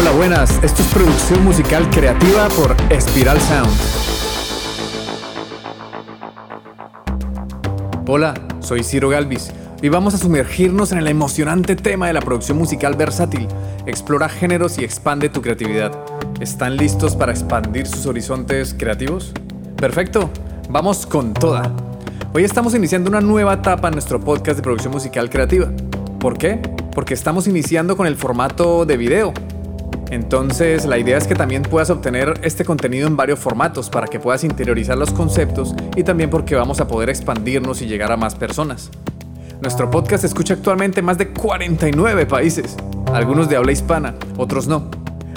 Hola, buenas. Esto es producción musical creativa por Espiral Sound. Hola, soy Ciro Galvis y vamos a sumergirnos en el emocionante tema de la producción musical versátil. Explora géneros y expande tu creatividad. ¿Están listos para expandir sus horizontes creativos? Perfecto, vamos con toda. Hoy estamos iniciando una nueva etapa en nuestro podcast de producción musical creativa. ¿Por qué? Porque estamos iniciando con el formato de video. Entonces la idea es que también puedas obtener este contenido en varios formatos para que puedas interiorizar los conceptos y también porque vamos a poder expandirnos y llegar a más personas. Nuestro podcast escucha actualmente en más de 49 países, algunos de habla hispana, otros no.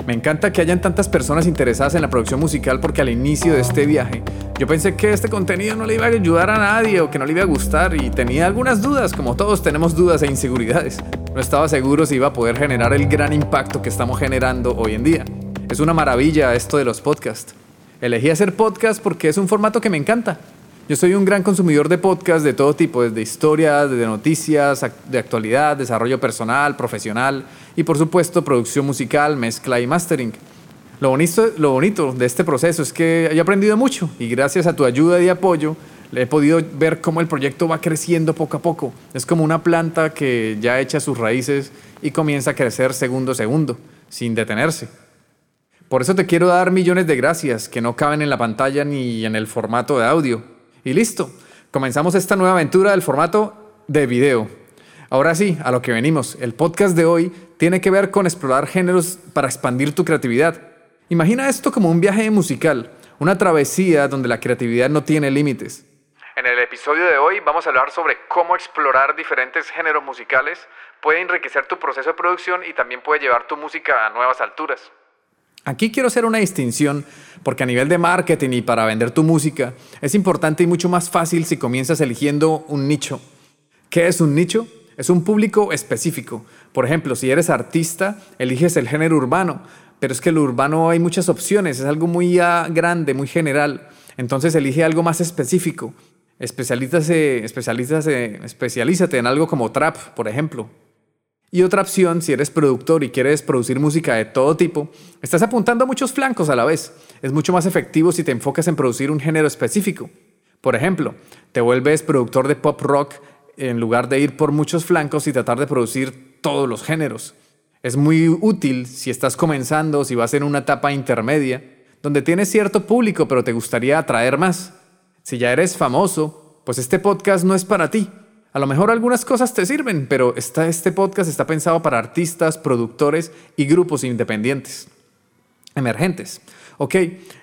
Me encanta que hayan tantas personas interesadas en la producción musical porque al inicio de este viaje yo pensé que este contenido no le iba a ayudar a nadie o que no le iba a gustar y tenía algunas dudas, como todos tenemos dudas e inseguridades. No estaba seguro si iba a poder generar el gran impacto que estamos generando hoy en día. Es una maravilla esto de los podcasts. Elegí hacer podcast porque es un formato que me encanta. Yo soy un gran consumidor de podcasts de todo tipo, desde historias, desde noticias, de actualidad, desarrollo personal, profesional y por supuesto producción musical, mezcla y mastering. Lo bonito, lo bonito de este proceso es que he aprendido mucho y gracias a tu ayuda y apoyo he podido ver cómo el proyecto va creciendo poco a poco. Es como una planta que ya echa sus raíces y comienza a crecer segundo a segundo, sin detenerse. Por eso te quiero dar millones de gracias que no caben en la pantalla ni en el formato de audio. Y listo, comenzamos esta nueva aventura del formato de video. Ahora sí, a lo que venimos. El podcast de hoy tiene que ver con explorar géneros para expandir tu creatividad. Imagina esto como un viaje musical, una travesía donde la creatividad no tiene límites. Episodio de hoy vamos a hablar sobre cómo explorar diferentes géneros musicales puede enriquecer tu proceso de producción y también puede llevar tu música a nuevas alturas. Aquí quiero hacer una distinción porque a nivel de marketing y para vender tu música es importante y mucho más fácil si comienzas eligiendo un nicho. ¿Qué es un nicho? Es un público específico. Por ejemplo, si eres artista, eliges el género urbano, pero es que el urbano hay muchas opciones, es algo muy ah, grande, muy general. Entonces elige algo más específico. Especialízate, especialízate, especialízate en algo como trap, por ejemplo. Y otra opción, si eres productor y quieres producir música de todo tipo, estás apuntando a muchos flancos a la vez. Es mucho más efectivo si te enfocas en producir un género específico. Por ejemplo, te vuelves productor de pop rock en lugar de ir por muchos flancos y tratar de producir todos los géneros. Es muy útil si estás comenzando, si vas en una etapa intermedia, donde tienes cierto público pero te gustaría atraer más. Si ya eres famoso, pues este podcast no es para ti. A lo mejor algunas cosas te sirven, pero este podcast está pensado para artistas, productores y grupos independientes, emergentes. Ok,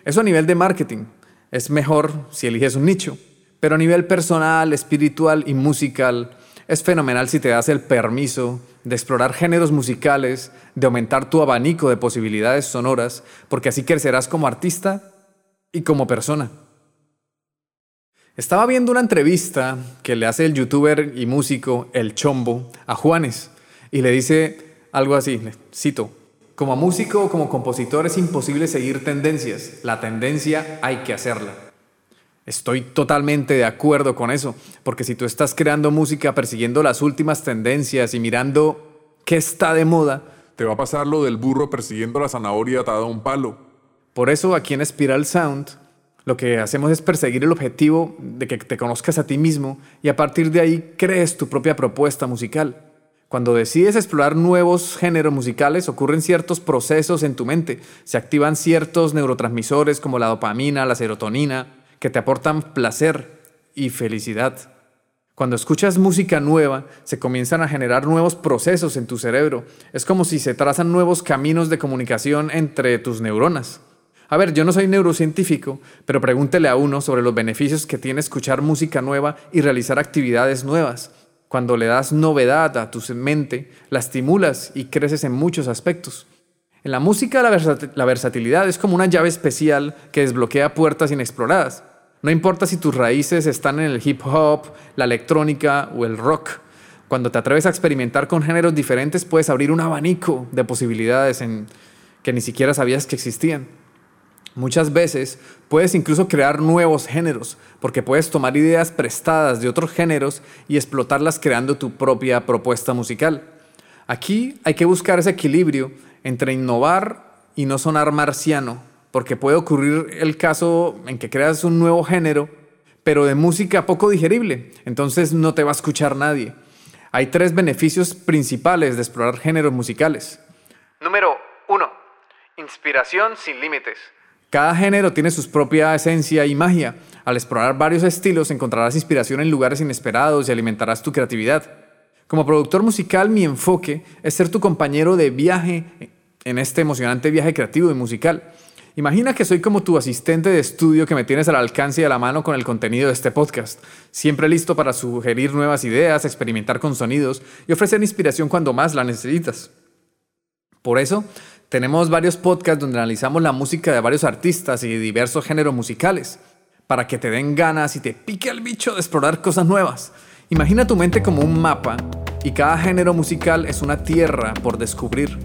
eso a nivel de marketing. Es mejor si eliges un nicho, pero a nivel personal, espiritual y musical, es fenomenal si te das el permiso de explorar géneros musicales, de aumentar tu abanico de posibilidades sonoras, porque así crecerás como artista y como persona. Estaba viendo una entrevista que le hace el youtuber y músico El Chombo a Juanes y le dice algo así, cito, como músico o como compositor es imposible seguir tendencias, la tendencia hay que hacerla. Estoy totalmente de acuerdo con eso, porque si tú estás creando música persiguiendo las últimas tendencias y mirando qué está de moda, te va a pasar lo del burro persiguiendo la zanahoria atada a un palo. Por eso aquí en Spiral Sound lo que hacemos es perseguir el objetivo de que te conozcas a ti mismo y a partir de ahí crees tu propia propuesta musical. Cuando decides explorar nuevos géneros musicales ocurren ciertos procesos en tu mente, se activan ciertos neurotransmisores como la dopamina, la serotonina, que te aportan placer y felicidad. Cuando escuchas música nueva, se comienzan a generar nuevos procesos en tu cerebro. Es como si se trazan nuevos caminos de comunicación entre tus neuronas. A ver, yo no soy neurocientífico, pero pregúntele a uno sobre los beneficios que tiene escuchar música nueva y realizar actividades nuevas. Cuando le das novedad a tu mente, la estimulas y creces en muchos aspectos. En la música la, versatilidad es como una llave especial que desbloquea puertas inexploradas. No importa si tus raíces están en el hip hop, la electrónica o el rock. Cuando te atreves a experimentar con géneros diferentes puedes abrir un abanico de posibilidades en que ni siquiera sabías que existían. Muchas veces puedes incluso crear nuevos géneros, porque puedes tomar ideas prestadas de otros géneros y explotarlas creando tu propia propuesta musical. Aquí hay que buscar ese equilibrio entre innovar y no sonar marciano, porque puede ocurrir el caso en que creas un nuevo género, pero de música poco digerible, entonces no te va a escuchar nadie. Hay tres beneficios principales de explorar géneros musicales. Número 1. Inspiración sin límites. Cada género tiene su propia esencia y magia. Al explorar varios estilos encontrarás inspiración en lugares inesperados y alimentarás tu creatividad. Como productor musical, mi enfoque es ser tu compañero de viaje en este emocionante viaje creativo y musical. Imagina que soy como tu asistente de estudio que me tienes al alcance y a la mano con el contenido de este podcast, siempre listo para sugerir nuevas ideas, experimentar con sonidos y ofrecer inspiración cuando más la necesitas. Por eso, tenemos varios podcasts donde analizamos la música de varios artistas y diversos géneros musicales, para que te den ganas y te pique el bicho de explorar cosas nuevas. Imagina tu mente como un mapa y cada género musical es una tierra por descubrir.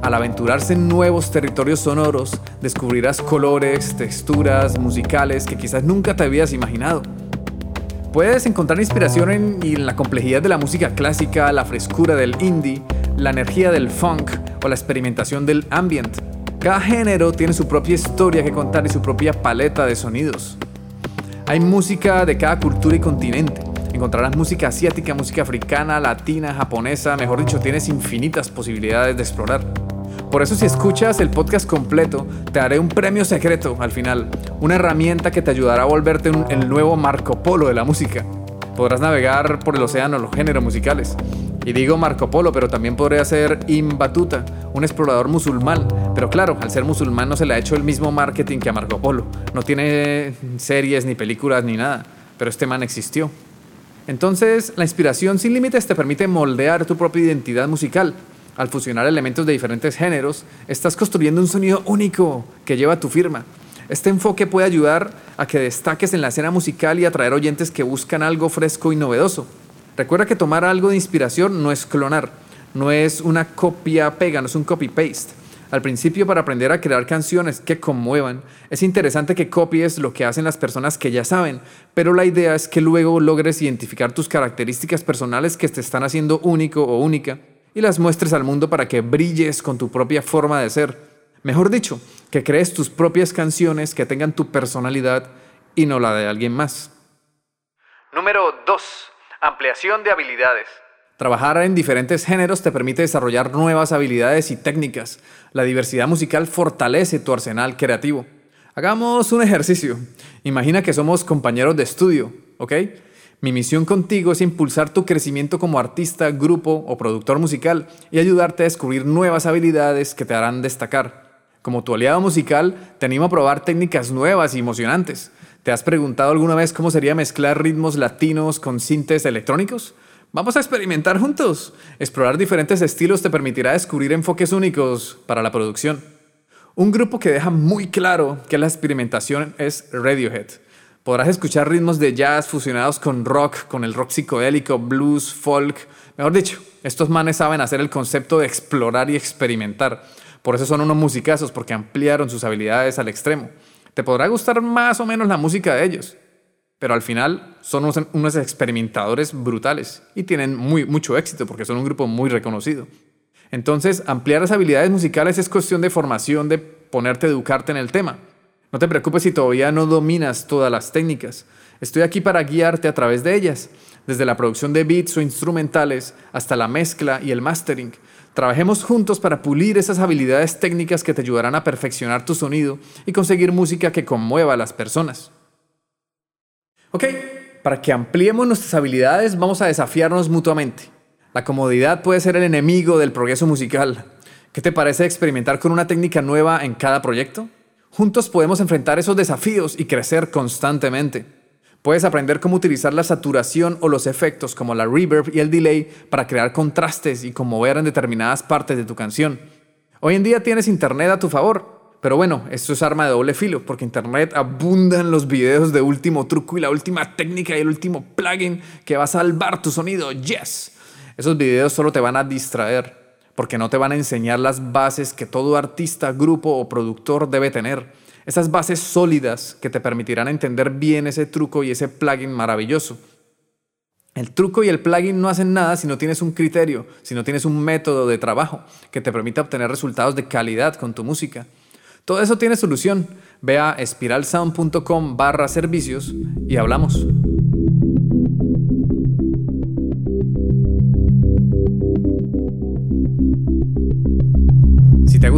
Al aventurarse en nuevos territorios sonoros, descubrirás colores, texturas musicales que quizás nunca te habías imaginado. Puedes encontrar inspiración en, la complejidad de la música clásica, la frescura del indie, la energía del funk o la experimentación del ambient. Cada género tiene su propia historia que contar y su propia paleta de sonidos. Hay música de cada cultura y continente. Encontrarás música asiática, música africana, latina, japonesa, mejor dicho, tienes infinitas posibilidades de explorar. Por eso si escuchas el podcast completo, te daré un premio secreto al final, una herramienta que te ayudará a volverte el nuevo Marco Polo de la música. Podrás navegar por el océano los géneros musicales. Y digo Marco Polo, pero también podría ser Ibn Batuta, un explorador musulmán. Pero claro, al ser musulmán no se le ha hecho el mismo marketing que a Marco Polo. No tiene series, ni películas, ni nada. Pero este man existió. Entonces, la inspiración sin límites te permite moldear tu propia identidad musical. Al fusionar elementos de diferentes géneros, estás construyendo un sonido único que lleva tu firma. Este enfoque puede ayudar a que destaques en la escena musical y atraer oyentes que buscan algo fresco y novedoso. Recuerda que tomar algo de inspiración no es clonar, no es una copia-pega, no es un copy-paste. Al principio, para aprender a crear canciones que conmuevan, es interesante que copies lo que hacen las personas que ya saben, pero la idea es que luego logres identificar tus características personales que te están haciendo único o única y las muestres al mundo para que brilles con tu propia forma de ser. Mejor dicho, que crees tus propias canciones que tengan tu personalidad y no la de alguien más. Número 2. Ampliación de habilidades. Trabajar en diferentes géneros te permite desarrollar nuevas habilidades y técnicas. La diversidad musical fortalece tu arsenal creativo. Hagamos un ejercicio. Imagina que somos compañeros de estudio, ¿ok? Mi misión contigo es impulsar tu crecimiento como artista, grupo o productor musical y ayudarte a descubrir nuevas habilidades que te harán destacar. Como tu aliado musical, te animo a probar técnicas nuevas y emocionantes. ¿Te has preguntado alguna vez cómo sería mezclar ritmos latinos con sintes electrónicos? Vamos a experimentar juntos. Explorar diferentes estilos te permitirá descubrir enfoques únicos para la producción. Un grupo que deja muy claro que la experimentación es Radiohead. Podrás escuchar ritmos de jazz fusionados con rock, con el rock psicodélico, blues, folk. Mejor dicho, estos manes saben hacer el concepto de explorar y experimentar. Por eso son unos musicazos, porque ampliaron sus habilidades al extremo. Te podrá gustar más o menos la música de ellos, pero al final son unos, experimentadores brutales y tienen mucho éxito porque son un grupo muy reconocido. Entonces, ampliar las habilidades musicales es cuestión de formación, de ponerte a educarte en el tema. No te preocupes si todavía no dominas todas las técnicas. Estoy aquí para guiarte a través de ellas, desde la producción de beats o instrumentales hasta la mezcla y el mastering. Trabajemos juntos para pulir esas habilidades técnicas que te ayudarán a perfeccionar tu sonido y conseguir música que conmueva a las personas. Ok, para que ampliemos nuestras habilidades vamos a desafiarnos mutuamente. La comodidad puede ser el enemigo del progreso musical. ¿Qué te parece experimentar con una técnica nueva en cada proyecto? Juntos podemos enfrentar esos desafíos y crecer constantemente. Puedes aprender cómo utilizar la saturación o los efectos como la reverb y el delay para crear contrastes y conmover en determinadas partes de tu canción. Hoy en día tienes internet a tu favor pero bueno, esto es arma de doble filo, porque Internet abundan los videos de último truco y la última técnica y el último plugin que va a salvar tu sonido. Yes. Esos videos solo te van a distraer, porque no te van a enseñar las bases que todo artista, grupo o productor debe tener. Esas bases sólidas que te permitirán entender bien ese truco y ese plugin maravilloso. El truco y el plugin no hacen nada si no tienes un criterio, si no tienes un método de trabajo que te permita obtener resultados de calidad con tu música. Todo eso tiene solución. Ve a espiralsound.com barra servicios y hablamos.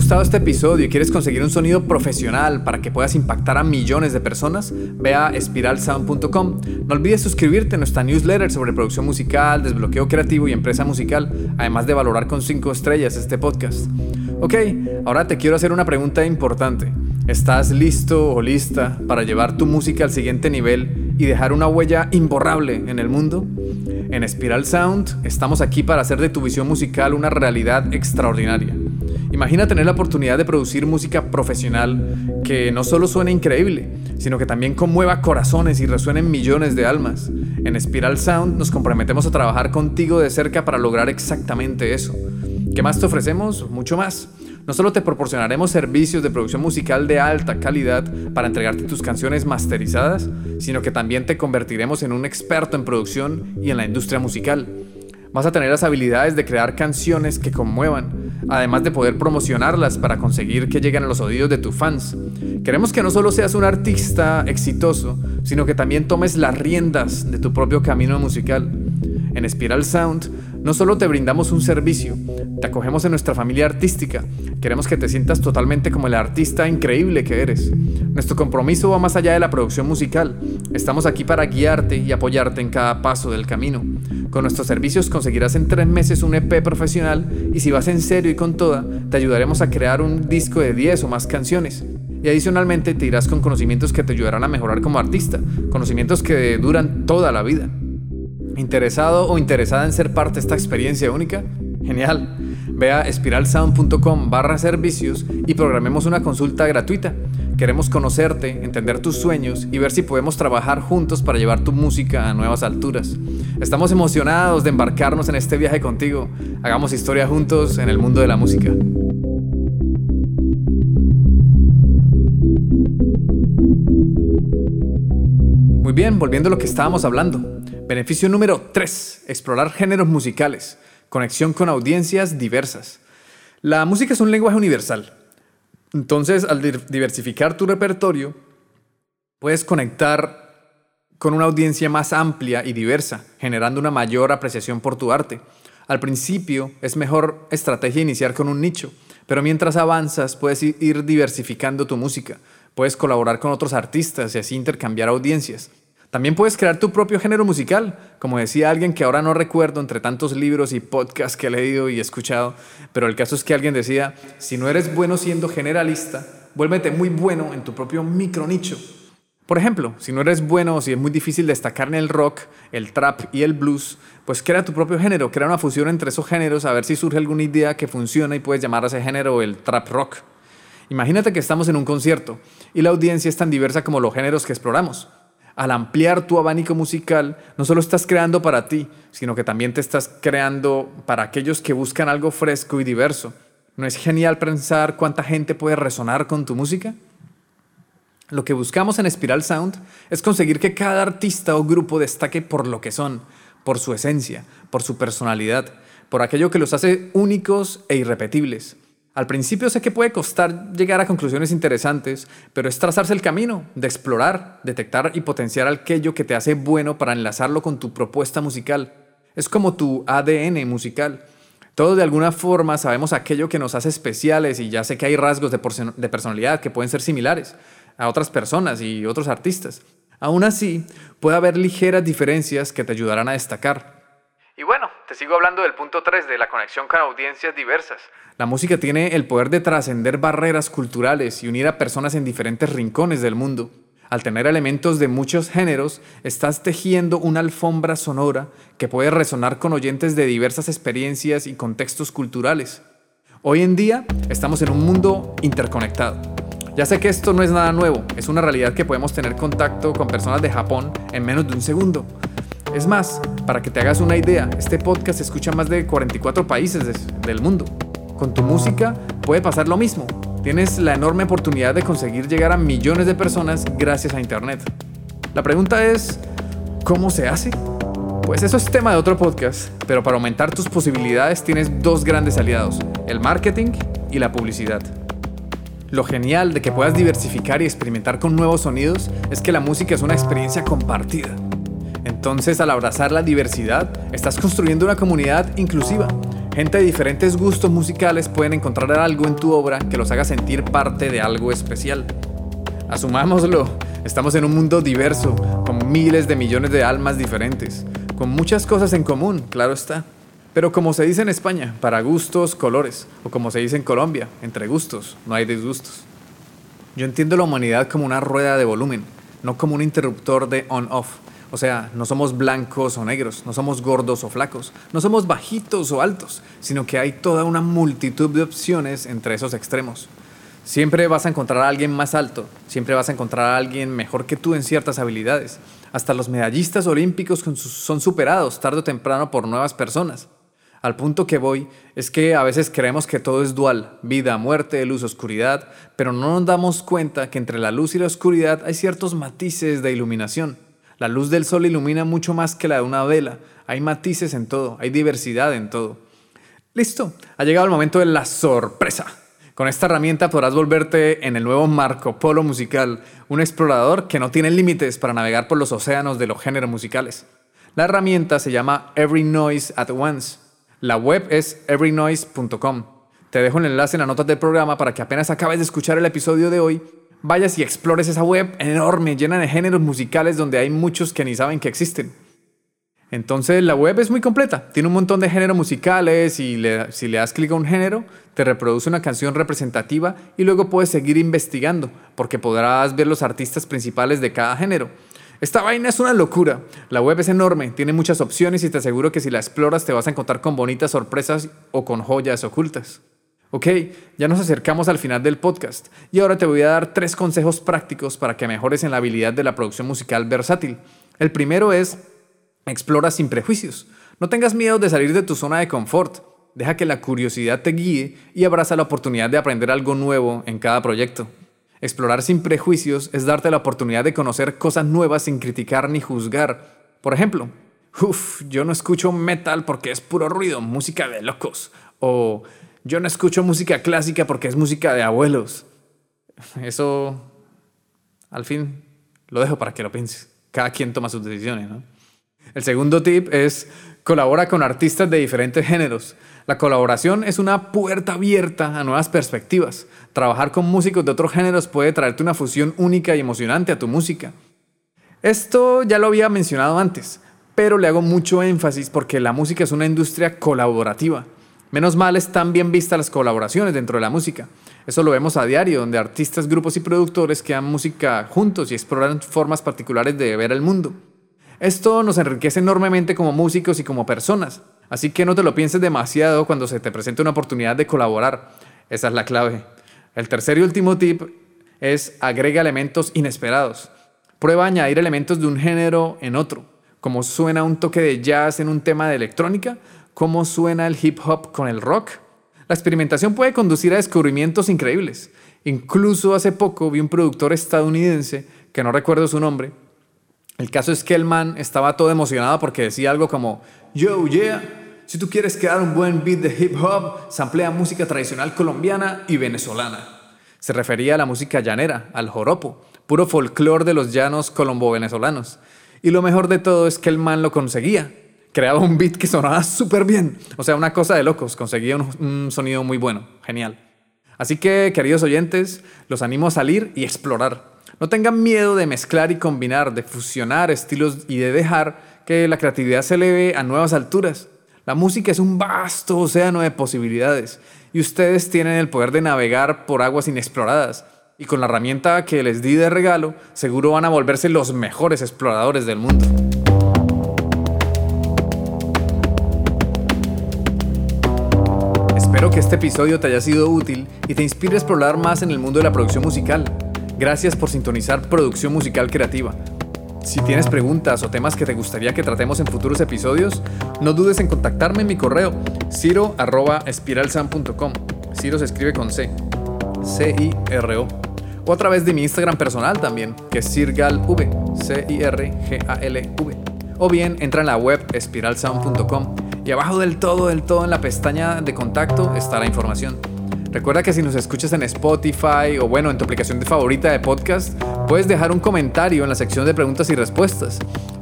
Gustado este episodio y quieres conseguir un sonido profesional para que puedas impactar a millones de personas, ve a espiralsound.com. No olvides suscribirte a nuestra newsletter sobre producción musical, desbloqueo creativo y empresa musical, además de valorar con 5 estrellas este podcast. Ok, ahora te quiero hacer una pregunta importante. ¿Estás listo o lista para llevar tu música al siguiente nivel y dejar una huella imborrable en el mundo? En Spiral Sound estamos aquí para hacer de tu visión musical una realidad extraordinaria. Imagina tener la oportunidad de producir música profesional que no solo suene increíble, sino que también conmueva corazones y resuene en millones de almas. En Spiral Sound nos comprometemos a trabajar contigo de cerca para lograr exactamente eso. ¿Qué más te ofrecemos? Mucho más. No solo te proporcionaremos servicios de producción musical de alta calidad para entregarte tus canciones masterizadas, sino que también te convertiremos en un experto en producción y en la industria musical. Vas a tener las habilidades de crear canciones que conmuevan, además de poder promocionarlas para conseguir que lleguen a los oídos de tus fans. Queremos que no solo seas un artista exitoso, sino que también tomes las riendas de tu propio camino musical. En Spiral Sound no solo te brindamos un servicio, te acogemos en nuestra familia artística. Queremos que te sientas totalmente como el artista increíble que eres. Nuestro compromiso va más allá de la producción musical. Estamos aquí para guiarte y apoyarte en cada paso del camino. Con nuestros servicios conseguirás en tres meses un EP profesional y si vas en serio y con toda, te ayudaremos a crear un disco de 10 o más canciones. Y adicionalmente te irás con conocimientos que te ayudarán a mejorar como artista, conocimientos que duran toda la vida. ¿Interesado o interesada en ser parte de esta experiencia única? Genial. Ve a espiralsound.com barra servicios y programemos una consulta gratuita. Queremos conocerte, entender tus sueños y ver si podemos trabajar juntos para llevar tu música a nuevas alturas. Estamos emocionados de embarcarnos en este viaje contigo. Hagamos historia juntos en el mundo de la música. Muy bien, volviendo a lo que estábamos hablando. Beneficio número 3. Explorar géneros musicales. Conexión con audiencias diversas. La música es un lenguaje universal. Entonces, al diversificar tu repertorio, puedes conectar con una audiencia más amplia y diversa, generando una mayor apreciación por tu arte. Al principio es mejor estrategia iniciar con un nicho, pero mientras avanzas puedes ir diversificando tu música, puedes colaborar con otros artistas y así intercambiar audiencias. También puedes crear tu propio género musical, como decía alguien que ahora no recuerdo entre tantos libros y podcasts que he leído y escuchado, pero el caso es que alguien decía, si no eres bueno siendo generalista, vuélvete muy bueno en tu propio micro nicho. Por ejemplo, si no eres bueno o si es muy difícil destacar en el rock, el trap y el blues, pues crea tu propio género, crea una fusión entre esos géneros a ver si surge alguna idea que funciona y puedes llamar a ese género el trap rock. Imagínate que estamos en un concierto y la audiencia es tan diversa como los géneros que exploramos al ampliar tu abanico musical, no solo estás creando para ti, sino que también te estás creando para aquellos que buscan algo fresco y diverso. ¿No es genial pensar cuánta gente puede resonar con tu música? Lo que buscamos en Spiral Sound es conseguir que cada artista o grupo destaque por lo que son, por su esencia, por su personalidad, por aquello que los hace únicos e irrepetibles. Al principio sé que puede costar llegar a conclusiones interesantes, pero es trazarse el camino de explorar, detectar y potenciar aquello que te hace bueno para enlazarlo con tu propuesta musical. Es como tu ADN musical. Todos de alguna forma sabemos aquello que nos hace especiales y ya sé que hay rasgos de, personalidad que pueden ser similares a otras personas y otros artistas. Aún así, puede haber ligeras diferencias que te ayudarán a destacar. Y bueno, te sigo hablando del punto 3 de la conexión con audiencias diversas. La música tiene el poder de trascender barreras culturales y unir a personas en diferentes rincones del mundo. Al tener elementos de muchos géneros, estás tejiendo una alfombra sonora que puede resonar con oyentes de diversas experiencias y contextos culturales. Hoy en día estamos en un mundo interconectado. Ya sé que esto no es nada nuevo, es una realidad que podemos tener contacto con personas de Japón en menos de un segundo. Es más, para que te hagas una idea, este podcast se escucha en más de 44 países del mundo. Con tu música puede pasar lo mismo. Tienes la enorme oportunidad de conseguir llegar a millones de personas gracias a Internet. La pregunta es, ¿cómo se hace? Pues eso es tema de otro podcast, pero para aumentar tus posibilidades tienes dos grandes aliados, el marketing y la publicidad. Lo genial de que puedas diversificar y experimentar con nuevos sonidos es que la música es una experiencia compartida. Entonces, al abrazar la diversidad, estás construyendo una comunidad inclusiva. Gente de diferentes gustos musicales pueden encontrar algo en tu obra que los haga sentir parte de algo especial. Asumámoslo, estamos en un mundo diverso, con miles de millones de almas diferentes, con muchas cosas en común, claro está. Pero como se dice en España, para gustos, colores, o como se dice en Colombia, entre gustos, no hay disgustos. Yo entiendo la humanidad como una rueda de volumen, no como un interruptor de on-off. O sea, no somos blancos o negros, no somos gordos o flacos, no somos bajitos o altos, sino que hay toda una multitud de opciones entre esos extremos. Siempre vas a encontrar a alguien más alto, siempre vas a encontrar a alguien mejor que tú en ciertas habilidades. Hasta los medallistas olímpicos son superados tarde o temprano por nuevas personas. Al punto que voy es que a veces creemos que todo es dual, vida, muerte, luz, oscuridad, pero no nos damos cuenta que entre la luz y la oscuridad hay ciertos matices de iluminación. La luz del sol ilumina mucho más que la de una vela, hay matices en todo, hay diversidad en todo. Listo, ha llegado el momento de la sorpresa. Con esta herramienta podrás volverte en el nuevo Marco Polo musical, un explorador que no tiene límites para navegar por los océanos de los géneros musicales. La herramienta se llama Every Noise at Once la web es everynoise.com. Te dejo el enlace en las notas del programa para que apenas acabes de escuchar el episodio de hoy, vayas y explores esa web enorme, llena de géneros musicales donde hay muchos que ni saben que existen. Entonces la web es muy completa, tiene un montón de géneros musicales y si le das clic a un género, te reproduce una canción representativa y luego puedes seguir investigando, porque podrás ver los artistas principales de cada género. Esta vaina es una locura. La web es enorme, tiene muchas opciones y te aseguro que si la exploras te vas a encontrar con bonitas sorpresas o con joyas ocultas. Ok, ya nos acercamos al final del podcast y ahora te voy a dar tres consejos prácticos para que mejores en la habilidad de la producción musical versátil. El primero es, explora sin prejuicios. No tengas miedo de salir de tu zona de confort. Deja que la curiosidad te guíe y abraza la oportunidad de aprender algo nuevo en cada proyecto. Explorar sin prejuicios es darte la oportunidad de conocer cosas nuevas sin criticar ni juzgar. Por ejemplo, uff, yo no escucho metal porque es puro ruido, música de locos. O yo no escucho música clásica porque es música de abuelos. Eso, al fin, lo dejo para que lo pienses. Cada quien toma sus decisiones, ¿no? El segundo tip es colabora con artistas de diferentes géneros. La colaboración es una puerta abierta a nuevas perspectivas. Trabajar con músicos de otros géneros puede traerte una fusión única y emocionante a tu música. Esto ya lo había mencionado antes, pero le hago mucho énfasis porque la música es una industria colaborativa. Menos mal están bien vistas las colaboraciones dentro de la música. Eso lo vemos a diario, donde artistas, grupos y productores crean música juntos y exploran formas particulares de ver el mundo. Esto nos enriquece enormemente como músicos y como personas. Así que no te lo pienses demasiado cuando se te presente una oportunidad de colaborar. Esa es la clave. El tercer y último tip es agrega elementos inesperados. Prueba añadir elementos de un género en otro. Como suena un toque de jazz en un tema de electrónica, cómo suena el hip hop con el rock. La experimentación puede conducir a descubrimientos increíbles. Incluso hace poco vi un productor estadounidense, que no recuerdo su nombre. El caso es que el man estaba todo emocionado porque decía algo como, Yo, yeah, si tú quieres crear un buen beat de hip hop, samplea música tradicional colombiana y venezolana. Se refería a la música llanera, al joropo, puro folclore de los llanos colombo-venezolanos. Y lo mejor de todo es que el man lo conseguía. Creaba un beat que sonaba súper bien. O sea, una cosa de locos. Conseguía un, sonido muy bueno. Genial. Así que, queridos oyentes, los animo a salir y explorar. No tengan miedo de mezclar y combinar, de fusionar estilos y de dejar que la creatividad se eleve a nuevas alturas. La música es un vasto océano de posibilidades y ustedes tienen el poder de navegar por aguas inexploradas. Y con la herramienta que les di de regalo, seguro van a volverse los mejores exploradores del mundo. Que este episodio te haya sido útil y te inspire a explorar más en el mundo de la producción musical. Gracias por sintonizar Producción Musical Creativa si tienes preguntas o temas que te gustaría que tratemos en futuros episodios, no dudes en contactarme en mi correo ciro.espiralsan.com. Ciro se escribe con C. C-I-R-O. O a través de mi Instagram personal también, que es cirgalv. C-I-R-G-A-L-V. o bien entra en la web espiralsound.com y abajo del todo, del todo en la pestaña de contacto está la información. Recuerda que si nos escuchas en Spotify o bueno, en tu aplicación de favorita de podcast, puedes dejar un comentario en la sección de preguntas y respuestas.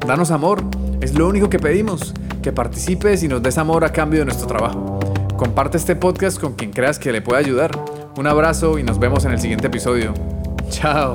Danos amor, es lo único que pedimos, que participes y nos des amor a cambio de nuestro trabajo. Comparte este podcast con quien creas que le pueda ayudar. Un abrazo y nos vemos en el siguiente episodio. Chao.